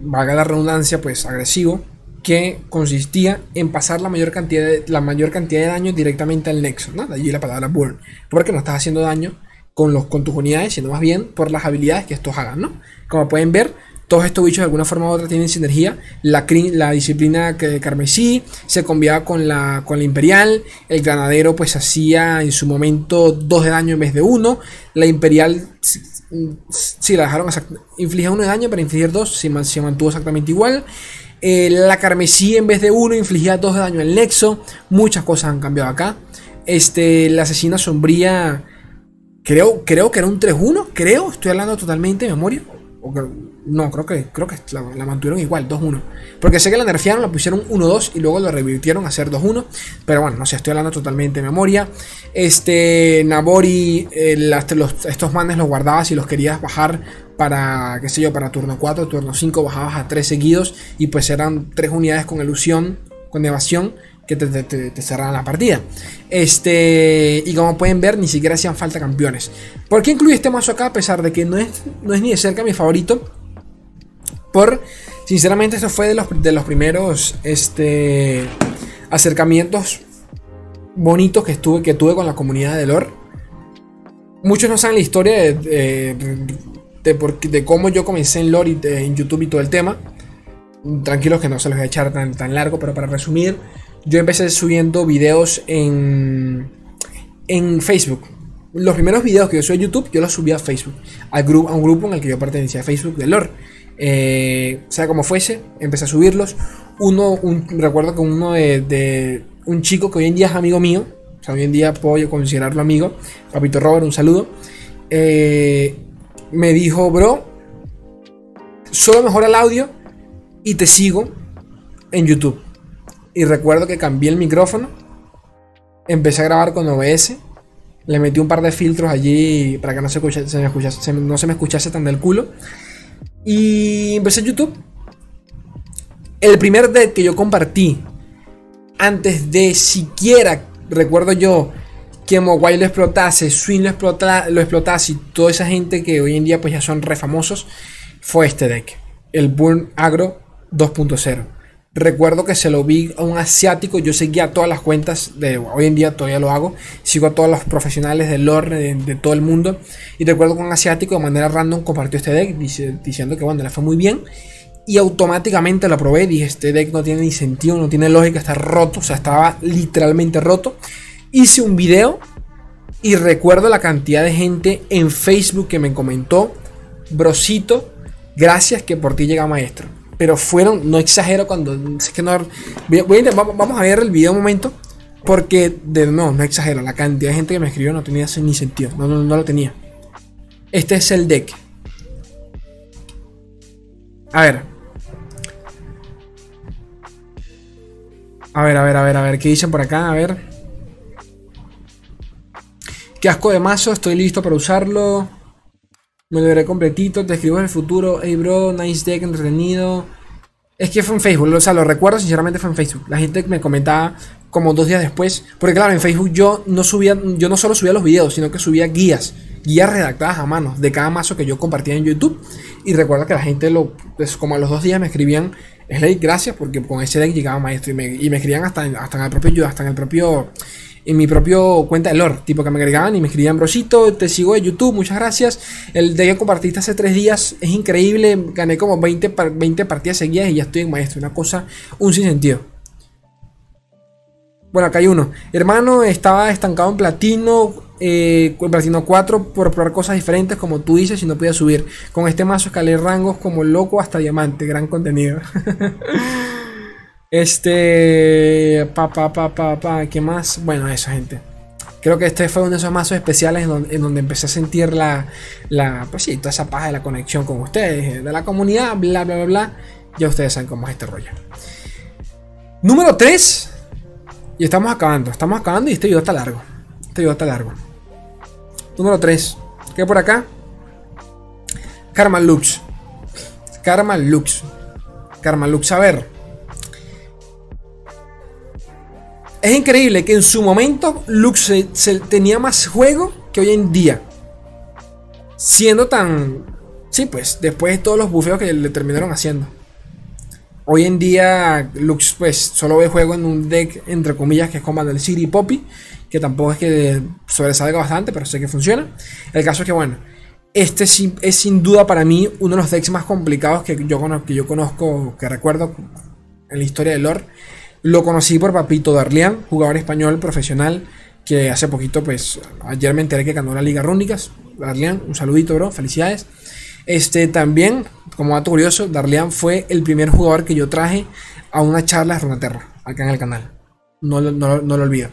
vaga la redundancia, pues agresivo. Que consistía en pasar la mayor cantidad de, la mayor cantidad de daño directamente al nexo. ¿no? De allí la palabra burn. Porque no estás haciendo daño con, los, con tus unidades, sino más bien por las habilidades que estos hagan. ¿no? Como pueden ver, todos estos bichos de alguna forma u otra tienen sinergia. La, disciplina que carmesí se combinaba con la, con la imperial. El granadero pues hacía en su momento 2 de daño en vez de 1. La imperial sí la dejaron infligía 1 de daño para infligir 2. Se, se, mantuvo exactamente igual. Eh, la carmesí en vez de 1 infligía 2 de daño en Nexo. Muchas cosas han cambiado acá. Este, la asesina sombría. Creo, creo que era un 3-1. Creo, estoy hablando totalmente de memoria. O no, creo que, creo que la, la mantuvieron igual, 2-1. Porque sé que la nerfearon, la pusieron 1-2 y luego lo revirtieron a ser 2-1. Pero bueno, no sé, estoy hablando totalmente de memoria. Este, Nabori, eh, las, los, estos manes los guardabas y los querías bajar para, qué sé yo, para turno 4, turno 5, bajabas a 3 seguidos. Y pues eran 3 unidades con ilusión, con evasión, que te, te, cerraran la partida. Este, y como pueden ver, ni siquiera hacían falta campeones. ¿Por qué incluye este mazo acá? A pesar de que no es, no es ni de cerca mi favorito. Por, sinceramente, esto fue de los, de los primeros este, acercamientos bonitos que, estuve, que tuve con la comunidad de lore. Muchos no saben la historia de, de cómo yo comencé en lore y en YouTube y todo el tema. Tranquilos que no se los voy a echar tan, tan largo, pero para resumir, yo empecé subiendo videos en, en Facebook. Los primeros videos que yo subí a YouTube, yo los subí a Facebook, a un grupo en el que yo pertenecía a Facebook de lore. Eh, sea como fuese, empecé a subirlos. Uno, un, recuerdo que uno de, un chico que hoy en día es amigo mío, o sea, hoy en día puedo considerarlo amigo, Papito Robert, un saludo. Eh, me dijo, bro, solo mejora el audio y te sigo en YouTube. Y recuerdo que cambié el micrófono. Empecé a grabar con OBS. Le metí un par de filtros allí para que no se, escuchase, me escuchase, no me escuchase tan del culo. Y empecé YouTube. El primer deck que yo compartí antes de siquiera, recuerdo yo, que Mogwai lo explotase, Swing lo, lo explotase y toda esa gente que hoy en día pues ya son re famosos, fue este deck, el Burn Agro 2.0. Recuerdo que se lo vi a un asiático, yo seguía todas las cuentas, de hoy en día todavía lo hago, sigo a todos los profesionales del lore de, todo el mundo y recuerdo que un asiático de manera random compartió este deck diciendo que bueno, le fue muy bien y automáticamente lo probé. Dije, este deck no tiene ni sentido, no tiene lógica, está roto. O sea, estaba literalmente roto. Hice un video y recuerdo la cantidad de gente en Facebook que me comentó, Brosito, gracias que por ti llega maestro. Pero fueron, no exagero cuando... Es que no, vamos a ver el video un momento. Porque, de, no, no exagero. La cantidad de gente que me escribió no tenía ni sentido. No, no, no lo tenía. Este es el deck. A ver, A ver, a ver, a ver, a ver, ¿qué dicen por acá? A ver. Qué asco de mazo, estoy listo para usarlo. Me lo veré completito, te escribo en el futuro. Hey bro, nice deck, entretenido. Es que fue en Facebook, o sea, lo recuerdo sinceramente fue en Facebook. La gente me comentaba como dos días después. Porque claro, en Facebook yo no subía, yo no solo subía los videos, sino que subía guías. Guías redactadas a mano de cada mazo que yo compartía en YouTube. Y recuerdo que la gente lo, pues, como a los dos días me escribían Slade, gracias, porque con ese deck llegaba maestro y me, y me escribían hasta, hasta en el propio hasta en el propio en mi propio cuenta de lore, tipo que me agregaban y me escribían, brosito, te sigo de YouTube, muchas gracias. El deck que compartiste hace tres días es increíble, gané como 20, 20 partidas seguidas y ya estoy en maestro, una cosa, un sinsentido. Bueno, acá hay uno. Hermano, estaba estancado en platino, eh, platino 4 por probar cosas diferentes, como tú dices, y no podía subir. Con este mazo escalé rangos como loco hasta diamante. Gran contenido. (laughs) este. Pa, pa, pa, pa, pa. ¿Qué más? Bueno, eso, gente. Creo que este fue uno de esos mazos especiales en donde, empecé a sentir la, la. Pues sí, toda esa paja de la conexión con ustedes, de la comunidad, bla, bla, bla, bla. Ya ustedes saben cómo es este rollo. Número 3. Y estamos acabando, estamos acabando y este video está largo. Este video está largo. Número 3. ¿Qué por acá? Karma Lux. Karma Lux. Karma Lux. A ver. Es increíble que en su momento Lux se, tenía más juego que hoy en día. Siendo tan... Sí, pues después de todos los bufeos que le terminaron haciendo. Hoy en día Lux pues solo ve juego en un deck entre comillas que es Commander City Poppy, que tampoco es que sobresalga bastante, pero sé que funciona. El caso es que bueno, este es sin duda para mí uno de los decks más complicados que yo, que yo conozco, que recuerdo en la historia de lore. Lo conocí por Papito Darlian, jugador español profesional que hace poquito, pues ayer me enteré que ganó la Liga Rúnicas. Darlian, un saludito, bro, felicidades. Este también, como dato curioso, Darlian fue el primer jugador que yo traje a una charla de Runaterra, acá en el canal. No, lo olvido.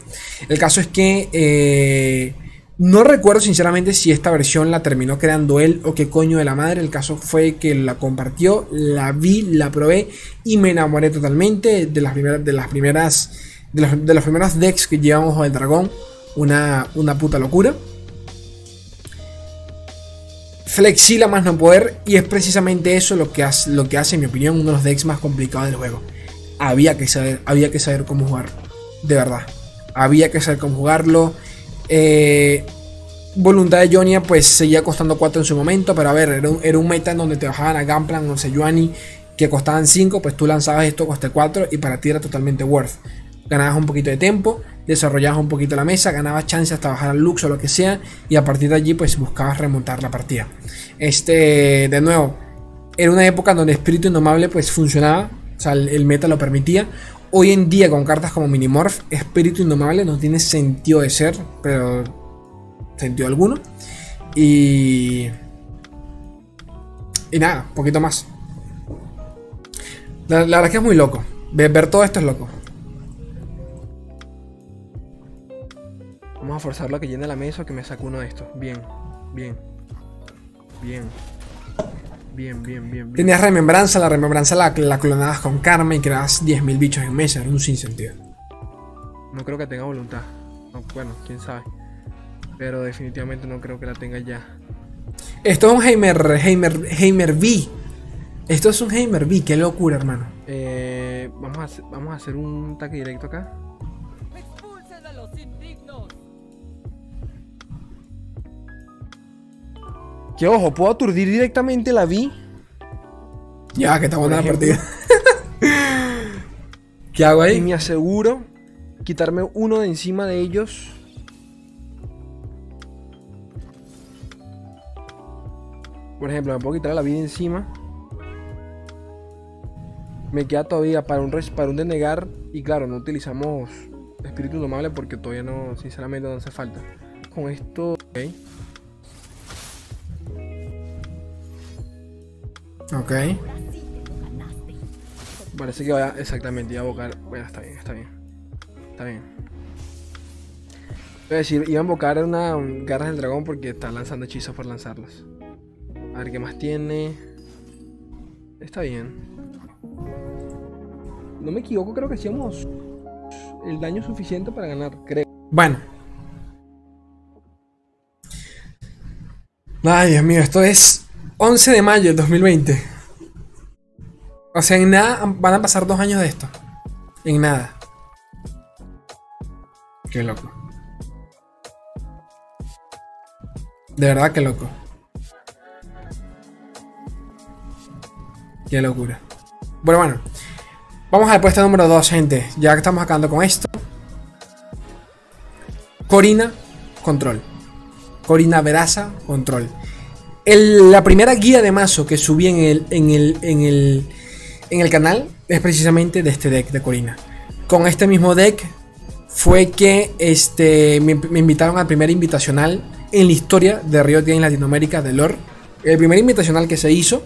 El caso es que eh, no recuerdo sinceramente si esta versión la terminó creando él o qué coño de la madre. El caso fue que la compartió, la vi, la probé y me enamoré totalmente de las primeras, de las primeras, de los, de primeros decks que llevan Ojo Dragón. Una, una puta locura flexila más no poder y es precisamente eso lo que hace, lo que hace en mi opinión uno de los decks más complicados del juego. Había que saber, había que saber cómo jugar, de verdad. Había que saber cómo jugarlo. Eh, voluntad de Jonia pues seguía costando 4 en su momento, pero a ver, era un, meta en donde te bajaban a Gunplan o Sejuani que costaban 5, pues tú lanzabas esto, coste 4 y para ti era totalmente worth. Ganabas un poquito de tiempo, desarrollabas un poquito la mesa, ganabas chance hasta bajar al Lux o lo que sea, y a partir de allí pues buscabas remontar la partida. Este, de nuevo, era una época donde Espíritu Indomable pues funcionaba, o sea, el, meta lo permitía. Hoy en día con cartas como Minimorph, Espíritu Indomable no tiene sentido de ser, pero sentido alguno. Y... Y nada, poquito más. La, verdad es que es muy loco. ver todo esto es loco. Vamos a forzarlo a que llene la mesa o que me saque uno de estos. Bien, bien, bien, Bien, bien, bien. Tenías remembranza, la remembranza la, la clonabas con karma y creabas 10.000 bichos en mesa, era un sinsentido. No creo que tenga voluntad. bueno, quién sabe. Pero definitivamente no creo que la tenga ya. Esto es un Heimer, Heimer, Heimer V. Esto es un Heimer V, qué locura, hermano. Eh, vamos, a vamos a hacer un ataque directo acá. Que ojo, puedo aturdir directamente la vi. Ya, que está buena la partida. (laughs) ¿Qué hago ahí? Y me aseguro quitarme uno de encima de ellos. Por ejemplo, me puedo quitar la vida encima. Me queda todavía para un, para un denegar. Y claro, no utilizamos espíritu indomable porque todavía no, sinceramente, no hace falta. Con esto, ok. Ok. Parece que vaya exactamente, iba a invocar. Bueno, está bien, está bien. Está bien. Voy a decir, iba a invocar una garras del dragón porque está lanzando hechizos por lanzarlas. A ver qué más tiene. Está bien. No me equivoco, creo que hacíamos el daño suficiente para ganar, creo. Bueno. Ay, Dios mío, esto es 11 de mayo del 2020. O sea, en nada van a pasar dos años de esto. En nada. Qué loco. De verdad, qué loco. Qué locura. Bueno, bueno. Vamos al puesto número 2, gente. Ya que estamos acabando con esto. Corina, control. Corina Veraza, control la primera guía de mazo que subí en el, en el, en el, en el canal es precisamente de este deck de Corina. Con este mismo deck fue que este, me, invitaron al primer invitacional en la historia de Río en Latinoamérica de LOR. El primer invitacional que se hizo,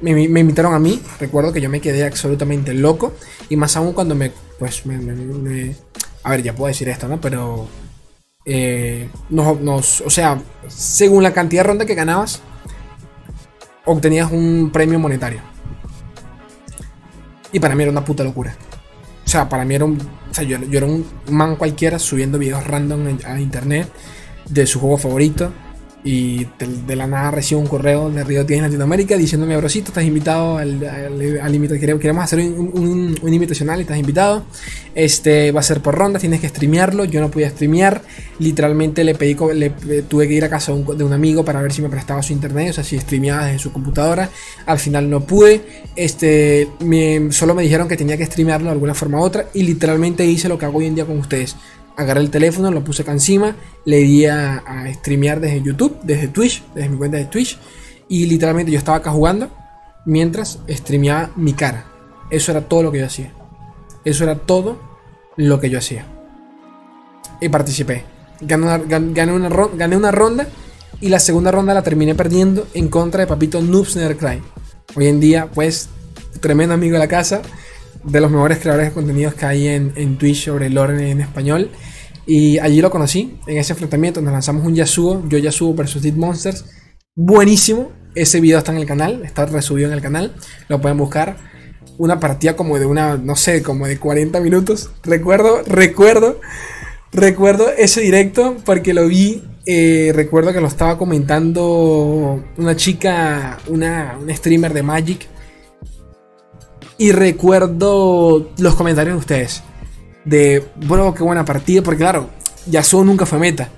me, invitaron a mí. Recuerdo que yo me quedé absolutamente loco. Y más aún cuando me. Pues me. a ver, ya puedo decir esto, ¿no? Pero. Eh, nos, o sea, según la cantidad de ronda que ganabas, obtenías un premio monetario. Y para mí era una puta locura. O sea, para mí era un. O sea, yo, yo era un man cualquiera subiendo videos random a internet de su juego favorito. Y de, la nada recibo un correo de Río en Latinoamérica diciéndome, brosito, estás invitado al, al, queremos hacer un, un, invitacional y estás invitado. Este va a ser por rondas, tienes que streamearlo. Yo no podía streamear. Literalmente le pedí, le, tuve que ir a casa de un amigo para ver si me prestaba su internet, o sea, si streameaba desde su computadora. Al final no pude. Este, solo me dijeron que tenía que streamearlo de alguna forma u otra. Y literalmente hice lo que hago hoy en día con ustedes agarré el teléfono, lo puse acá encima, le di a, streamear desde YouTube, desde Twitch, desde mi cuenta de Twitch. Y literalmente yo estaba acá jugando mientras streameaba mi cara. Eso era todo lo que yo hacía. Eso era todo lo que yo hacía. Y participé. Gané una, gané gané una ronda y la segunda ronda la terminé perdiendo en contra de Papito Noobs Cry. Hoy en día, pues, tremendo amigo de la casa de los mejores creadores de contenidos que hay en, en Twitch sobre lore en español. Y allí lo conocí, en ese enfrentamiento nos lanzamos un Yasuo, yo Yasuo versus Dead Monsters. Buenísimo, ese video está en el canal, está resubido en el canal, lo pueden buscar. Una partida como de una, no sé, como de 40 minutos. Recuerdo, recuerdo, recuerdo ese directo porque lo vi eh, recuerdo que lo estaba comentando una chica, una, una, streamer de Magic y recuerdo los comentarios de ustedes. De, bueno, qué buena partida. Porque claro, Yasuo nunca fue meta.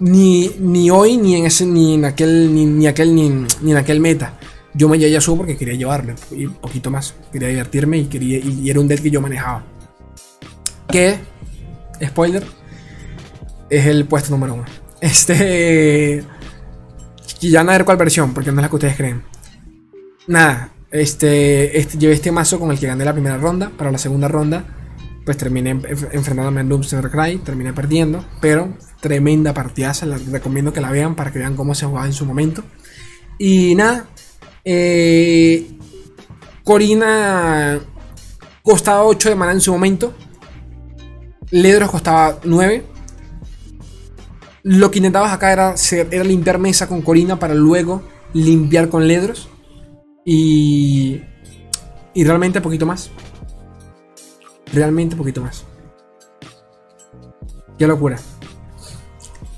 Ni, ni hoy, ni en ese, ni en aquel, ni, aquel, ni, en aquel meta. Yo me llevé a Yasuo porque quería llevarle. Y un poquito más. Quería divertirme y, quería, y era un deck que yo manejaba. Que, spoiler, es el puesto número uno. (laughs) Este. Y ya no a ver cuál versión, porque no es la que ustedes creen. Nada, este, este, llevé este mazo con el que gané la primera ronda. Para la segunda ronda, pues terminé enfrentándome a Doomsday Cry. Terminé perdiendo, pero tremenda partidaza. Les recomiendo que la vean para que vean cómo se jugaba en su momento. Y nada, eh, Corina costaba 8 de mana en su momento. Ledros costaba 9. Lo que intentabas acá era, era limpiar mesa con Corina para luego limpiar con Ledros. Y, y realmente poquito más. Realmente poquito más. Qué locura.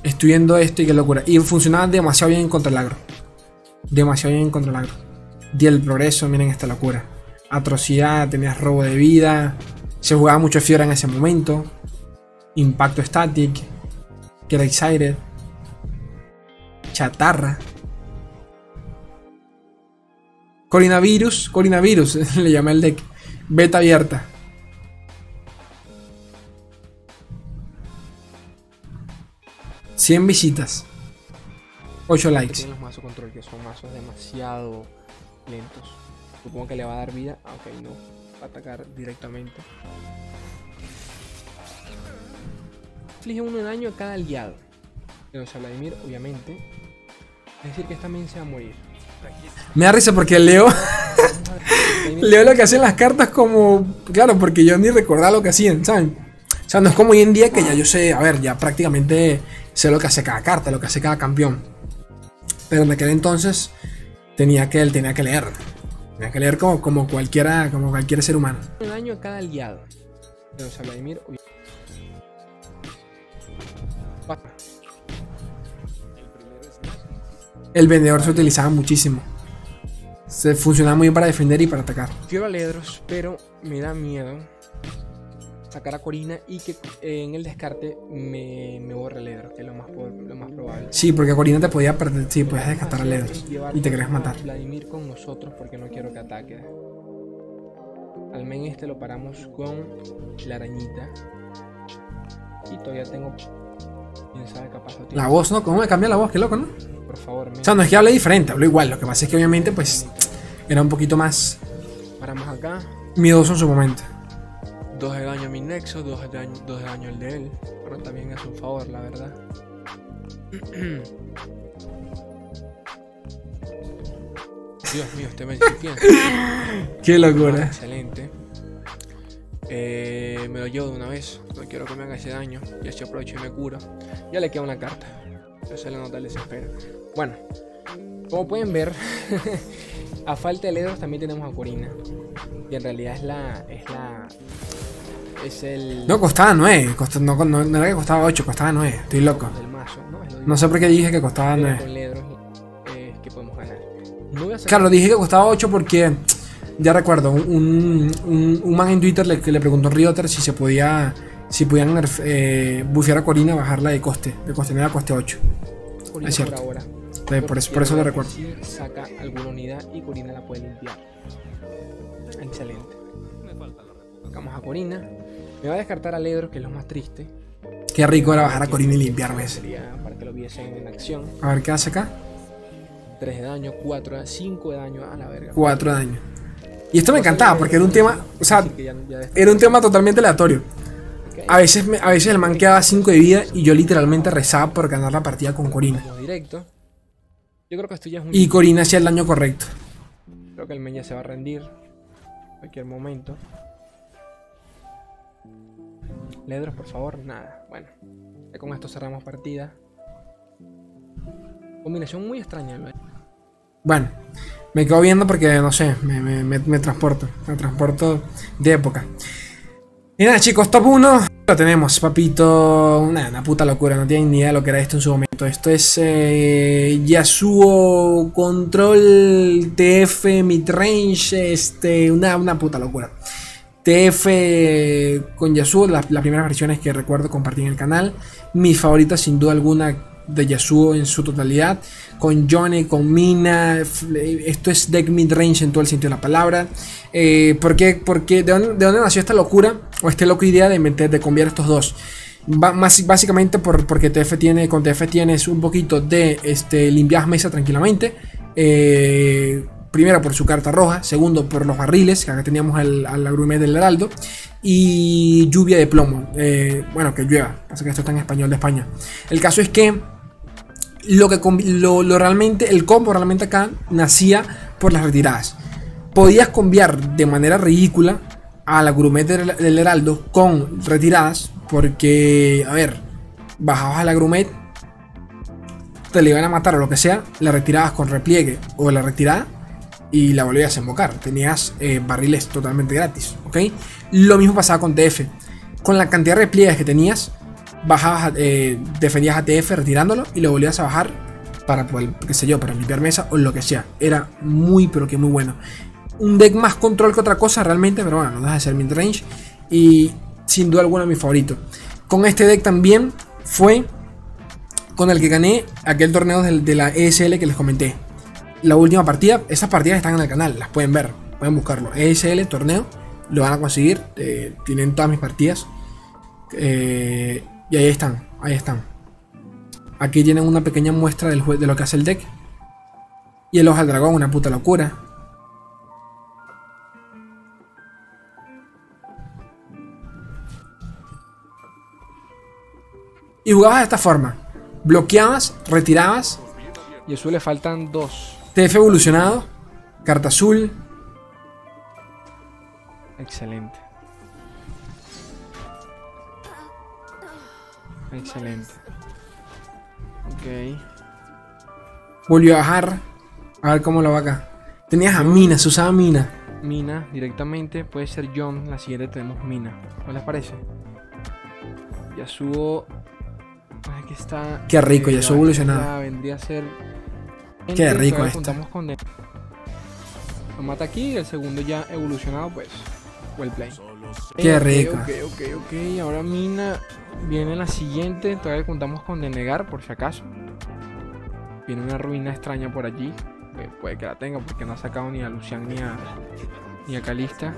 Estoy viendo esto y qué locura. Y funcionaba demasiado bien contra el agro. Demasiado bien contra el agro. Di el progreso, miren esta locura. Atrocidad, tenías robo de vida. Se jugaba mucho Fiora en ese momento. Impacto Static. Get Excited. Chatarra. Coronavirus. Coronavirus (laughs) le llama el deck. Beta abierta. ¿100 visitas? 8 likes. Tienen los mazos control, que son mazos demasiado lentos. Supongo que le va a dar vida. Ah, ok, no. Va a atacar directamente. Inflige uno de daño a cada aliado. Sea Vladimir, obviamente. Es decir, que esta también se va a morir. Me da risa porque Leo, (laughs) Leo lo que hacen las cartas como... Claro, porque yo ni recordaba lo que hacían, ¿saben? O sea, no es como hoy en día que ya yo sé, a ver, ya prácticamente sé lo que hace cada carta, lo que hace cada campeón. Pero en aquel entonces tenía que, tenía que leer. Tenía que leer como, como, cualquiera, como cualquier ser humano. de daño a cada aliado. Sea Vladimir, El vendedor se utilizaba muchísimo. Se funcionaba muy bien para defender y para atacar. Quiero a Ledros, pero me da miedo sacar a Corina y que eh, en el descarte me, me borre Ledros, que es lo más, po- lo más probable. Sí, porque Corina te podía perder, sí, podías descartar a Ledros y te querías a matar. Vladimir con nosotros porque no quiero que ataque. Al men este lo paramos con la arañita. Y todavía tengo. Quién sabe capaz lo tiene. La voz, ¿no? ¿Cómo me cambia la voz? Qué loco, ¿no? Por favor, men. O sea, no es que hable diferente, hablo igual. Lo que pasa es que obviamente, pues, era un poquito más Paramos acá. miedoso en su momento. 2 de daño a mi nexo, 2 de daño, dos de daño el de él. Pero también es un favor, la verdad. (clears throat) Dios mío, este piensa. (laughs) Qué Ah, locura. excelente. Eh, me lo llevo de una vez. No quiero que me haga ese daño. Y así aprovecho y me curo. Ya le queda una carta. Eso se le nota el desespero. Bueno, como pueden ver, (laughs) a falta de Ledros también tenemos a Corina. Y en realidad es la. Es la. Es el. No, costaba 9. no, no- no era que costaba 8, costaba 9. Estoy loco. mazo, ¿no? Es lo No sé por qué dije que costaba Pero 9. con Ledros eh, es que podemos ganar. No voy a sacar Claro, dije que costaba 8 porque ya recuerdo, un, un, un man en Twitter le, que le preguntó a Rioter si se podía, si podían nerf- eh, bufear a Corina, bajarla de coste, de coste 9 a coste 8. Corina es cierto. por ahora. Por eso, por eso lo recuerdo. Saca alguna unidad y Corina la puede limpiar. Excelente. Sacamos a Corina. Me va a descartar a Ledros, que es lo más triste. Qué rico era bajar a Corina y limpiarme ese. Para que lo viesen en acción. A ver qué hace acá. 3 de daño, 4 de 5 de daño a la verga. 4 de daño. Y esto me encantaba porque era un tema, o sea, era un tema totalmente aleatorio. A veces, me- a veces el man quedaba 5 de vida y yo literalmente rezaba por ganar la partida con Corina. Vamos directo. Yo creo que esto ya es un. Y Corina hacía el daño correcto. Creo que el men ya se va a rendir. En cualquier momento. Ledros, por favor, nada. Bueno, ya con esto cerramos partida. Combinación muy extraña, ¿no? Bueno, me quedo viendo porque, no sé, me, me- me- transporto. Me transporto de época. Y nada, chicos, top 1. Lo tenemos, papito. Una, una puta locura, no tienen ni idea de lo que era esto en su momento. Esto es eh, Yasuo Control TF Midrange. Este, una, una puta locura. TF con Yasuo, las, las primeras versiones que recuerdo compartir en el canal. Mi favorita, sin duda alguna, de Yasuo en su totalidad. Con Johnny, con Mina. Esto es deck mid-range en todo el sentido de la palabra. Eh. Porque ¿de dónde, de dónde nació esta locura? O esta loca idea de meter, de cambiar estos dos. Básicamente por, porque TF tiene, con TF tienes un poquito de este, limpias mesa tranquilamente. Eh, primero por su carta roja, segundo por los barriles, que acá teníamos al, al agrumet del heraldo, y lluvia de plomo. Eh, bueno, que llueva, pasa que esto está en español de España. El caso es que lo que lo, lo realmente, el combo realmente acá nacía por las retiradas. Podías cambiar de manera ridícula a la grumet del, del heraldo con retiradas, porque, a ver, bajabas a la grumet, te le iban a matar o lo que sea, la retirabas con repliegue o la retirada y la volvías a invocar. Tenías eh, barriles totalmente gratis, ¿ok? Lo mismo pasaba con TF. Con la cantidad de repliegues que tenías, bajabas, eh, defendías a TF retirándolo y lo volvías a bajar para, qué sé yo, para limpiar mesa o lo que sea. Era muy, pero que muy bueno. Un deck más control que otra cosa realmente, pero bueno, no deja de ser midrange. Y sin duda alguna mi favorito. Con este deck también fue con el que gané aquel torneo de la ESL que les comenté. La última partida, esas partidas están en el canal, las pueden ver, pueden buscarlo. ESL, torneo, lo van a conseguir, eh, tienen todas mis partidas. Eh, y ahí están, ahí están. Aquí tienen una pequeña muestra del de lo que hace el deck. Y el ojo al dragón, una puta locura. Y jugabas de esta forma. Bloqueabas, retirabas. Y eso le faltan dos. TF evolucionado. Carta azul. Excelente. Excelente. Ok. Volvió a bajar. A ver cómo lo va acá. Tenías a Mina, se usaba Mina. Mina directamente. Puede ser John. La siguiente tenemos Mina. ¿No les parece? Ya subo Aquí está. Qué rico, ya soy evolucionado. vendría a ser. Qué rico esto. Con Lo mata aquí, el segundo ya evolucionado, pues. Well play. Qué rico. Ok, ok, ok. Ahora Mina viene la siguiente. Todavía contamos con denegar, por si acaso. Viene una ruina extraña por allí. puede que la tenga porque no ha sacado ni a Lucian ni a, ni a Calista.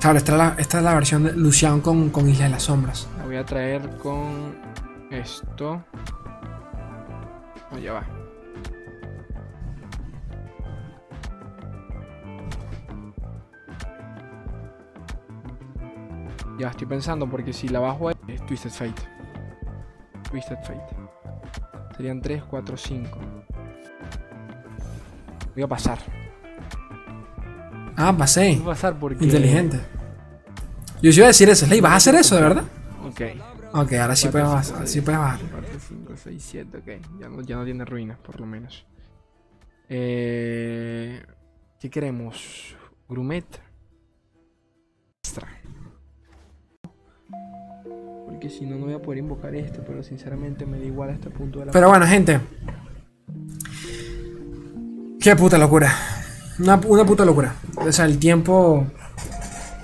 Claro, esta es la, esta es la versión de Lucian con, con Isla de las Sombras. La voy a traer con esto. Ya va. Ya estoy pensando porque si la bajo es Twisted Fate. Twisted Fate. Serían 3, 4, 5. Voy a pasar. Ah, pasé. Voy a pasar porque. Inteligente. Yo iba a decir eso, Slay, ¿vas a hacer eso de verdad? Ok. Ok, ahora sí puedes bajar. Sí puedes bajar. 4, 5, 6, 7, ok. Ya no, ya no tiene ruinas, por lo menos. Eh, ¿Qué queremos? Grumet. Porque si no, no voy a poder invocar esto. Pero sinceramente me da igual a este punto de la. Pero bueno, gente. Qué puta locura. Una, puta locura. O sea, el tiempo.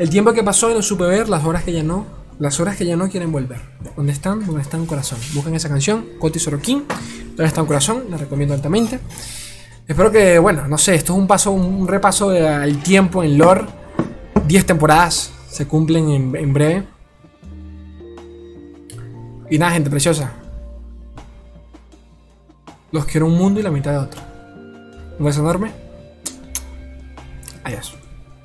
El tiempo que pasó y no supe ver, las horas que ya no. Las horas que ya no quieren volver. ¿Dónde están? ¿Dónde está un corazón? Busquen esa canción, Coti Sorokin. ¿Dónde está un corazón? La recomiendo altamente. Espero que, bueno, no sé, esto es un paso, un repaso del tiempo en lore. 10 temporadas se cumplen en, en breve. Y nada, gente preciosa. Los quiero un mundo y la mitad de otro. Un beso enorme. Adiós.